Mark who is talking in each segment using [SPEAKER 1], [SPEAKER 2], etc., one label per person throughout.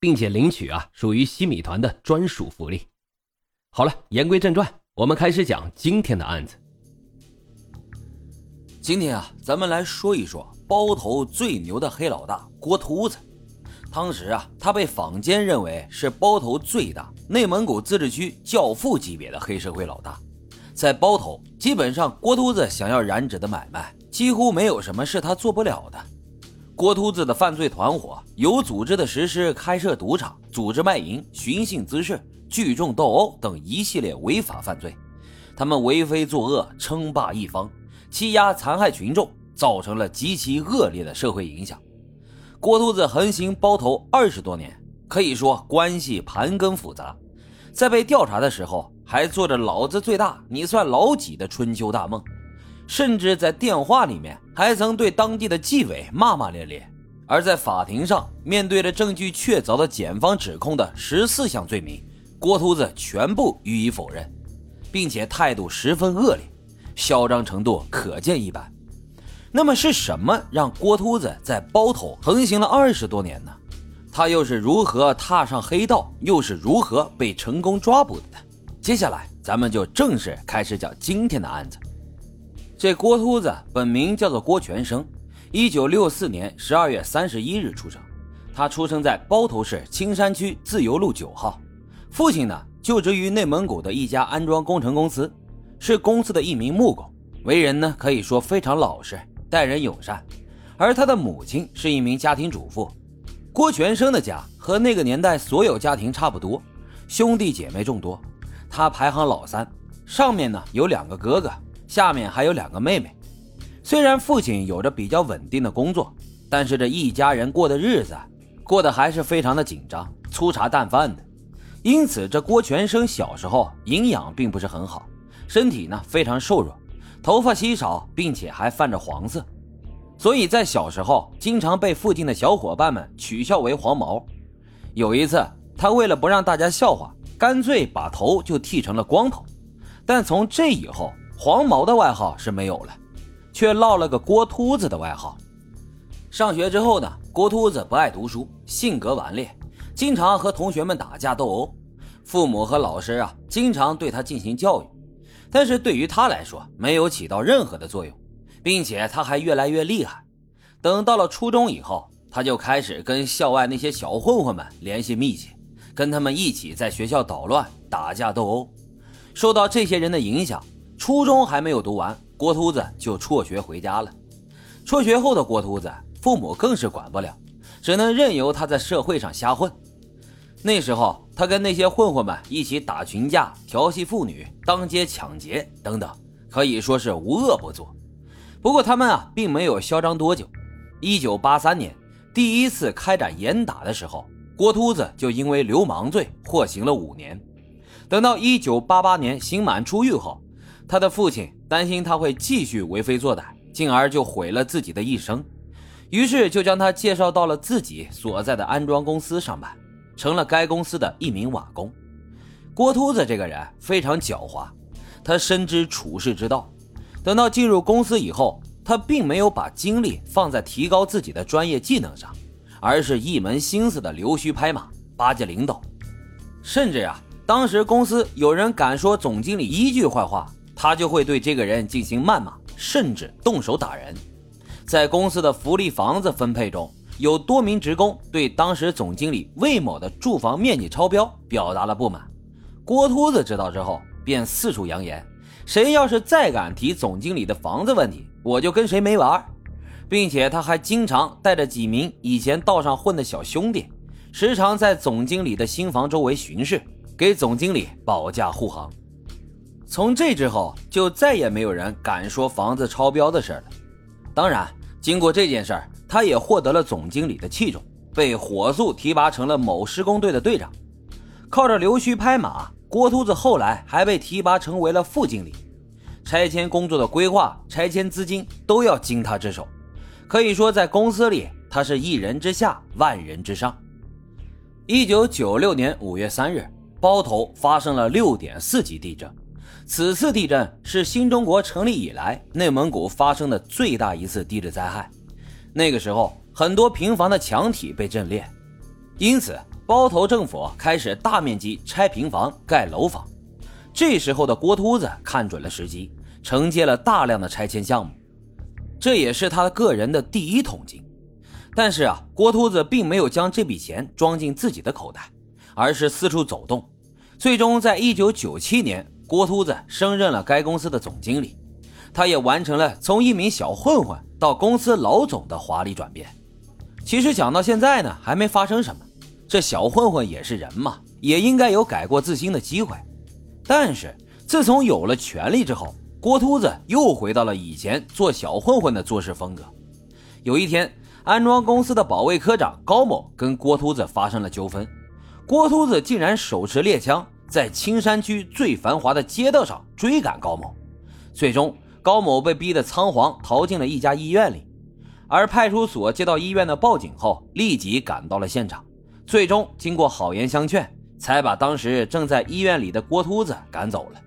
[SPEAKER 1] 并且领取啊，属于西米团的专属福利。好了，言归正传，我们开始讲今天的案子。
[SPEAKER 2] 今天啊，咱们来说一说包头最牛的黑老大郭秃子。当时啊，他被坊间认为是包头最大、内蒙古自治区教父级别的黑社会老大。在包头，基本上郭秃子想要染指的买卖，几乎没有什么是他做不了的。郭秃子的犯罪团伙有组织的实施开设赌场、组织卖淫、寻衅滋事、聚众斗殴等一系列违法犯罪。他们为非作恶，称霸一方，欺压残害群众，造成了极其恶劣的社会影响。郭秃子横行包头二十多年，可以说关系盘根复杂。在被调查的时候，还做着“老子最大，你算老几”的春秋大梦。甚至在电话里面还曾对当地的纪委骂骂咧咧，而在法庭上面对着证据确凿的检方指控的十四项罪名，郭秃子全部予以否认，并且态度十分恶劣，嚣张程度可见一斑。那么是什么让郭秃子在包头横行了二十多年呢？他又是如何踏上黑道，又是如何被成功抓捕的呢？接下来咱们就正式开始讲今天的案子。这郭秃子本名叫做郭全生，一九六四年十二月三十一日出生。他出生在包头市青山区自由路九号。父亲呢，就职于内蒙古的一家安装工程公司，是公司的一名木工。为人呢，可以说非常老实，待人友善。而他的母亲是一名家庭主妇。郭全生的家和那个年代所有家庭差不多，兄弟姐妹众多，他排行老三，上面呢有两个哥哥。下面还有两个妹妹，虽然父亲有着比较稳定的工作，但是这一家人过的日子过得还是非常的紧张，粗茶淡饭的。因此，这郭全生小时候营养并不是很好，身体呢非常瘦弱，头发稀少，并且还泛着黄色，所以在小时候经常被附近的小伙伴们取笑为黄毛。有一次，他为了不让大家笑话，干脆把头就剃成了光头。但从这以后，黄毛的外号是没有了，却落了个郭秃子的外号。上学之后呢，郭秃子不爱读书，性格顽劣，经常和同学们打架斗殴。父母和老师啊，经常对他进行教育，但是对于他来说没有起到任何的作用，并且他还越来越厉害。等到了初中以后，他就开始跟校外那些小混混们联系密切，跟他们一起在学校捣乱、打架斗殴。受到这些人的影响。初中还没有读完，郭秃子就辍学回家了。辍学后的郭秃子，父母更是管不了，只能任由他在社会上瞎混。那时候，他跟那些混混们一起打群架、调戏妇女、当街抢劫等等，可以说是无恶不作。不过，他们啊，并没有嚣张多久。一九八三年，第一次开展严打的时候，郭秃子就因为流氓罪获刑了五年。等到一九八八年刑满出狱后，他的父亲担心他会继续为非作歹，进而就毁了自己的一生，于是就将他介绍到了自己所在的安装公司上班，成了该公司的一名瓦工。郭秃子这个人非常狡猾，他深知处世之道。等到进入公司以后，他并没有把精力放在提高自己的专业技能上，而是一门心思的溜须拍马，巴结领导，甚至啊，当时公司有人敢说总经理一句坏话。他就会对这个人进行谩骂，甚至动手打人。在公司的福利房子分配中，有多名职工对当时总经理魏某的住房面积超标表达了不满。郭秃子知道之后，便四处扬言：谁要是再敢提总经理的房子问题，我就跟谁没完。并且他还经常带着几名以前道上混的小兄弟，时常在总经理的新房周围巡视，给总经理保驾护航。从这之后，就再也没有人敢说房子超标的事了。当然，经过这件事儿，他也获得了总经理的器重，被火速提拔成了某施工队的队长。靠着溜须拍马，郭秃子后来还被提拔成为了副经理。拆迁工作的规划、拆迁资金都要经他之手，可以说在公司里他是一人之下，万人之上。一九九六年五月三日，包头发生了六点四级地震。此次地震是新中国成立以来内蒙古发生的最大一次地质灾害。那个时候，很多平房的墙体被震裂，因此包头政府开始大面积拆平房盖楼房。这时候的郭秃子看准了时机，承接了大量的拆迁项目，这也是他个人的第一桶金。但是啊，郭秃子并没有将这笔钱装进自己的口袋，而是四处走动，最终在一九九七年。郭秃子升任了该公司的总经理，他也完成了从一名小混混到公司老总的华丽转变。其实讲到现在呢，还没发生什么。这小混混也是人嘛，也应该有改过自新的机会。但是自从有了权力之后，郭秃子又回到了以前做小混混的做事风格。有一天，安装公司的保卫科长高某跟郭秃子发生了纠纷，郭秃子竟然手持猎枪。在青山区最繁华的街道上追赶高某，最终高某被逼得仓皇逃进了一家医院里。而派出所接到医院的报警后，立即赶到了现场。最终经过好言相劝，才把当时正在医院里的郭秃子赶走了。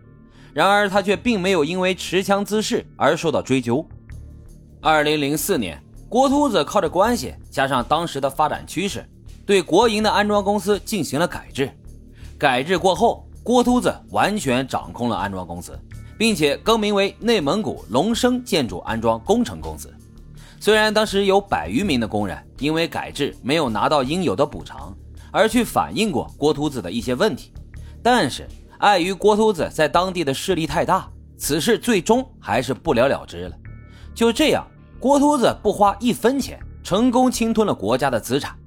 [SPEAKER 2] 然而他却并没有因为持枪滋事而受到追究。二零零四年，郭秃子靠着关系加上当时的发展趋势，对国营的安装公司进行了改制。改制过后，郭秃子完全掌控了安装公司，并且更名为内蒙古龙升建筑安装工程公司。虽然当时有百余名的工人因为改制没有拿到应有的补偿，而去反映过郭秃子的一些问题，但是碍于郭秃子在当地的势力太大，此事最终还是不了了之了。就这样，郭秃子不花一分钱，成功侵吞了国家的资产。